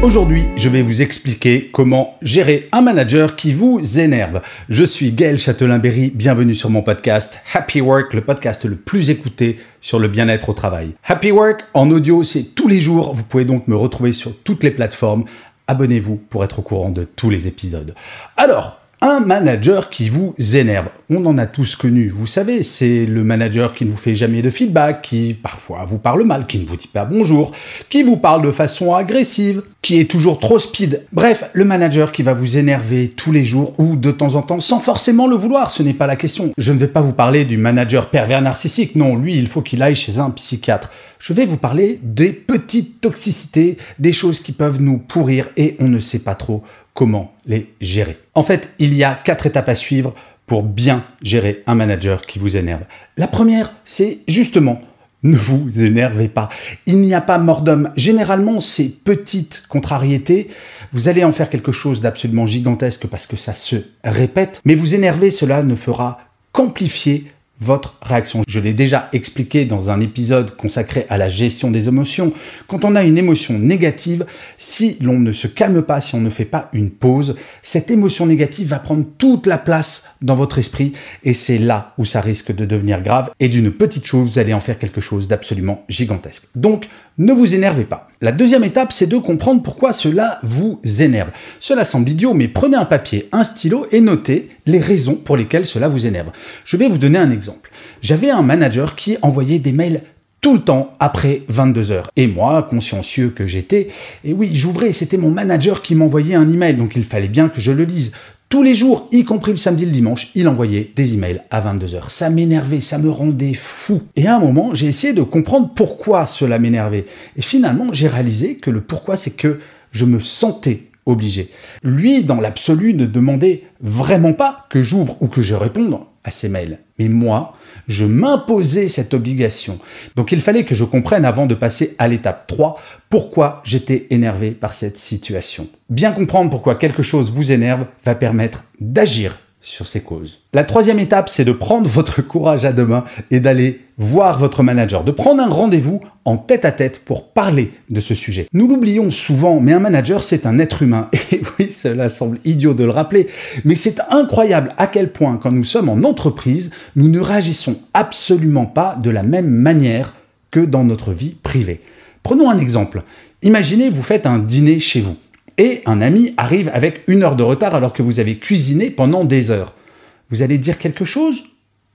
Aujourd'hui, je vais vous expliquer comment gérer un manager qui vous énerve. Je suis Gaël Châtelain-Berry, bienvenue sur mon podcast Happy Work, le podcast le plus écouté sur le bien-être au travail. Happy Work en audio, c'est tous les jours. Vous pouvez donc me retrouver sur toutes les plateformes. Abonnez-vous pour être au courant de tous les épisodes. Alors, un manager qui vous énerve. On en a tous connu. Vous savez, c'est le manager qui ne vous fait jamais de feedback, qui parfois vous parle mal, qui ne vous dit pas bonjour, qui vous parle de façon agressive, qui est toujours trop speed. Bref, le manager qui va vous énerver tous les jours ou de temps en temps sans forcément le vouloir. Ce n'est pas la question. Je ne vais pas vous parler du manager pervers narcissique. Non, lui, il faut qu'il aille chez un psychiatre. Je vais vous parler des petites toxicités, des choses qui peuvent nous pourrir et on ne sait pas trop comment les gérer. En fait, il y a quatre étapes à suivre pour bien gérer un manager qui vous énerve. La première, c'est justement ne vous énervez pas. Il n'y a pas mort d'homme. Généralement, ces petites contrariétés, vous allez en faire quelque chose d'absolument gigantesque parce que ça se répète. Mais vous énerver, cela ne fera qu'amplifier votre réaction. Je l'ai déjà expliqué dans un épisode consacré à la gestion des émotions. Quand on a une émotion négative, si l'on ne se calme pas, si on ne fait pas une pause, cette émotion négative va prendre toute la place dans votre esprit et c'est là où ça risque de devenir grave et d'une petite chose, vous allez en faire quelque chose d'absolument gigantesque. Donc, ne vous énervez pas. La deuxième étape, c'est de comprendre pourquoi cela vous énerve. Cela semble idiot, mais prenez un papier, un stylo et notez les raisons pour lesquelles cela vous énerve. Je vais vous donner un exemple. J'avais un manager qui envoyait des mails tout le temps après 22 heures. Et moi, consciencieux que j'étais, et oui, j'ouvrais, c'était mon manager qui m'envoyait un email, donc il fallait bien que je le lise. Tous les jours, y compris le samedi et le dimanche, il envoyait des emails à 22h. Ça m'énervait, ça me rendait fou. Et à un moment, j'ai essayé de comprendre pourquoi cela m'énervait. Et finalement, j'ai réalisé que le pourquoi, c'est que je me sentais obligé. Lui, dans l'absolu, ne demandait vraiment pas que j'ouvre ou que je réponde à ses mails. Mais moi, je m'imposais cette obligation. Donc il fallait que je comprenne avant de passer à l'étape 3 pourquoi j'étais énervé par cette situation. Bien comprendre pourquoi quelque chose vous énerve va permettre d'agir sur ces causes. La troisième étape, c'est de prendre votre courage à deux mains et d'aller voir votre manager, de prendre un rendez-vous en tête à tête pour parler de ce sujet. Nous l'oublions souvent, mais un manager, c'est un être humain. Et oui, cela semble idiot de le rappeler, mais c'est incroyable à quel point, quand nous sommes en entreprise, nous ne réagissons absolument pas de la même manière que dans notre vie privée. Prenons un exemple. Imaginez, vous faites un dîner chez vous et un ami arrive avec une heure de retard alors que vous avez cuisiné pendant des heures. Vous allez dire quelque chose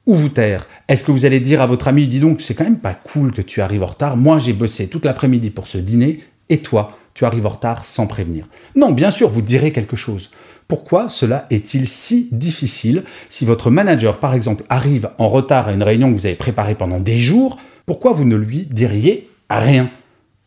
ou vous taire? Est-ce que vous allez dire à votre ami, dis donc, c'est quand même pas cool que tu arrives en retard, moi j'ai bossé toute l'après-midi pour ce dîner, et toi, tu arrives en retard sans prévenir. Non, bien sûr, vous direz quelque chose. Pourquoi cela est-il si difficile? Si votre manager, par exemple, arrive en retard à une réunion que vous avez préparée pendant des jours Pourquoi vous ne lui diriez rien?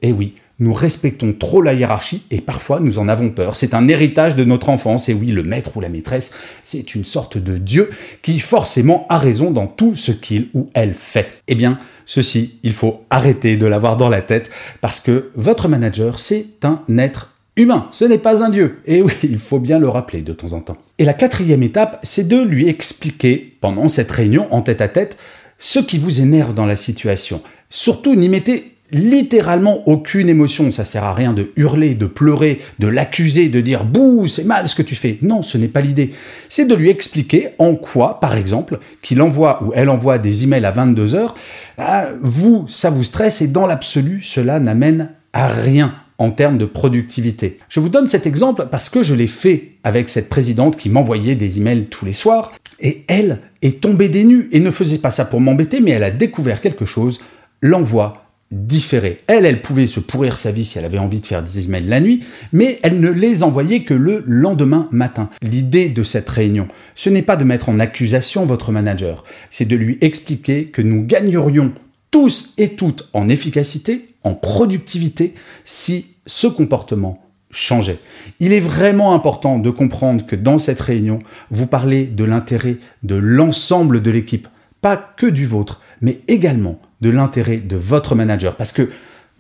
Eh oui, nous respectons trop la hiérarchie et parfois nous en avons peur. C'est un héritage de notre enfance et oui, le maître ou la maîtresse, c'est une sorte de Dieu qui forcément a raison dans tout ce qu'il ou elle fait. Eh bien, ceci, il faut arrêter de l'avoir dans la tête parce que votre manager, c'est un être humain, ce n'est pas un dieu. Et oui, il faut bien le rappeler de temps en temps. Et la quatrième étape, c'est de lui expliquer pendant cette réunion en tête à tête ce qui vous énerve dans la situation. Surtout, n'y mettez littéralement aucune émotion. Ça sert à rien de hurler, de pleurer, de l'accuser, de dire bouh, c'est mal ce que tu fais. Non, ce n'est pas l'idée. C'est de lui expliquer en quoi, par exemple, qu'il envoie ou elle envoie des emails à 22 heures, ah, vous, ça vous stresse et dans l'absolu, cela n'amène à rien en termes de productivité. Je vous donne cet exemple parce que je l'ai fait avec cette présidente qui m'envoyait des emails tous les soirs et elle est tombée des nues et ne faisait pas ça pour m'embêter mais elle a découvert quelque chose, l'envoi différé. Elle, elle pouvait se pourrir sa vie si elle avait envie de faire des emails la nuit, mais elle ne les envoyait que le lendemain matin. L'idée de cette réunion, ce n'est pas de mettre en accusation votre manager, c'est de lui expliquer que nous gagnerions tous et toutes en efficacité, en productivité, si ce comportement changeait. Il est vraiment important de comprendre que dans cette réunion, vous parlez de l'intérêt de l'ensemble de l'équipe, pas que du vôtre, mais également de l'intérêt de votre manager. Parce que,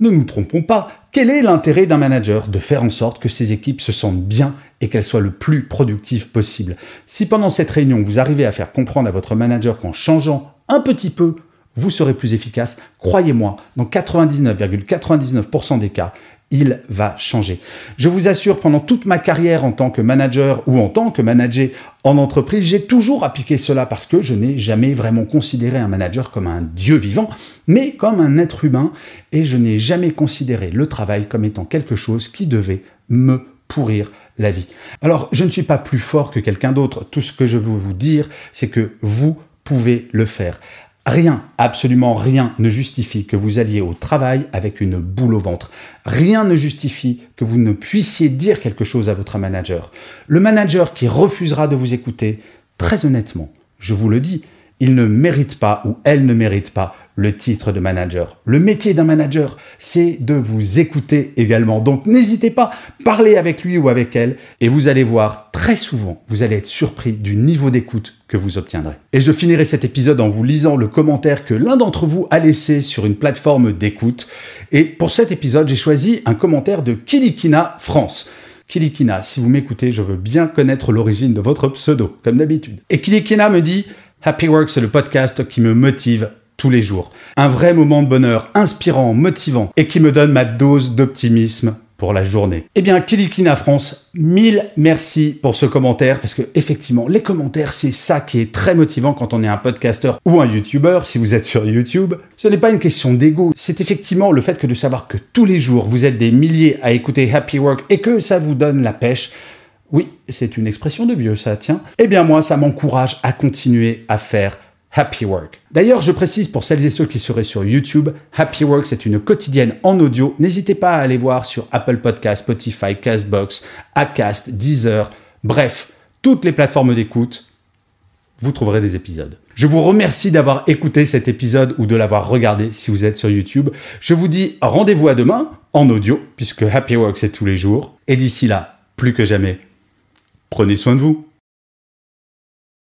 ne nous trompons pas, quel est l'intérêt d'un manager De faire en sorte que ses équipes se sentent bien et qu'elles soient le plus productives possible? Si pendant cette réunion, vous arrivez à faire comprendre à votre manager qu'en changeant un petit peu, vous serez plus efficace, croyez-moi, dans 99,99% des cas, il va changer. Je vous assure, pendant toute ma carrière en tant que manager ou en tant que manager en entreprise, j'ai toujours appliqué cela parce que je n'ai jamais vraiment considéré un manager comme un dieu vivant, mais comme un être humain, et je n'ai jamais considéré le travail comme étant quelque chose qui devait me pourrir la vie. Alors, je ne suis pas plus fort que quelqu'un d'autre. Tout ce que je veux vous dire, c'est que vous pouvez le faire. Rien, absolument rien ne justifie que vous alliez au travail avec une boule au ventre. Rien ne justifie que vous ne puissiez dire quelque chose à votre manager. Le manager qui refusera de vous écouter, très honnêtement, je vous le dis, il ne mérite pas ou elle ne mérite pas le titre de manager. Le métier d'un manager, c'est de vous écouter également. Donc n'hésitez pas, parlez avec lui ou avec elle et vous allez voir très souvent, vous allez être surpris du niveau d'écoute que vous obtiendrez. Et je finirai cet épisode en vous lisant le commentaire que l'un d'entre vous a laissé sur une plateforme d'écoute. Et pour cet épisode, j'ai choisi un commentaire de Kilikina France. Kilikina, si vous m'écoutez, je veux bien connaître l'origine de votre pseudo, comme d'habitude. Et Kilikina me dit Happy Work, c'est le podcast qui me motive tous les jours. Un vrai moment de bonheur, inspirant, motivant, et qui me donne ma dose d'optimisme pour la journée. Eh bien, Kilikina France, mille merci pour ce commentaire, parce que effectivement, les commentaires, c'est ça qui est très motivant quand on est un podcasteur ou un YouTuber, si vous êtes sur YouTube. Ce n'est pas une question d'ego, c'est effectivement le fait que de savoir que tous les jours, vous êtes des milliers à écouter Happy Work et que ça vous donne la pêche. Oui, c'est une expression de vieux, ça, tiens. Eh bien, moi, ça m'encourage à continuer à faire Happy Work. D'ailleurs, je précise pour celles et ceux qui seraient sur YouTube, Happy Work, c'est une quotidienne en audio. N'hésitez pas à aller voir sur Apple Podcast, Spotify, Castbox, Acast, Deezer, bref, toutes les plateformes d'écoute, vous trouverez des épisodes. Je vous remercie d'avoir écouté cet épisode ou de l'avoir regardé si vous êtes sur YouTube. Je vous dis rendez-vous à demain en audio, puisque Happy Work c'est tous les jours. Et d'ici là, plus que jamais, prenez soin de vous.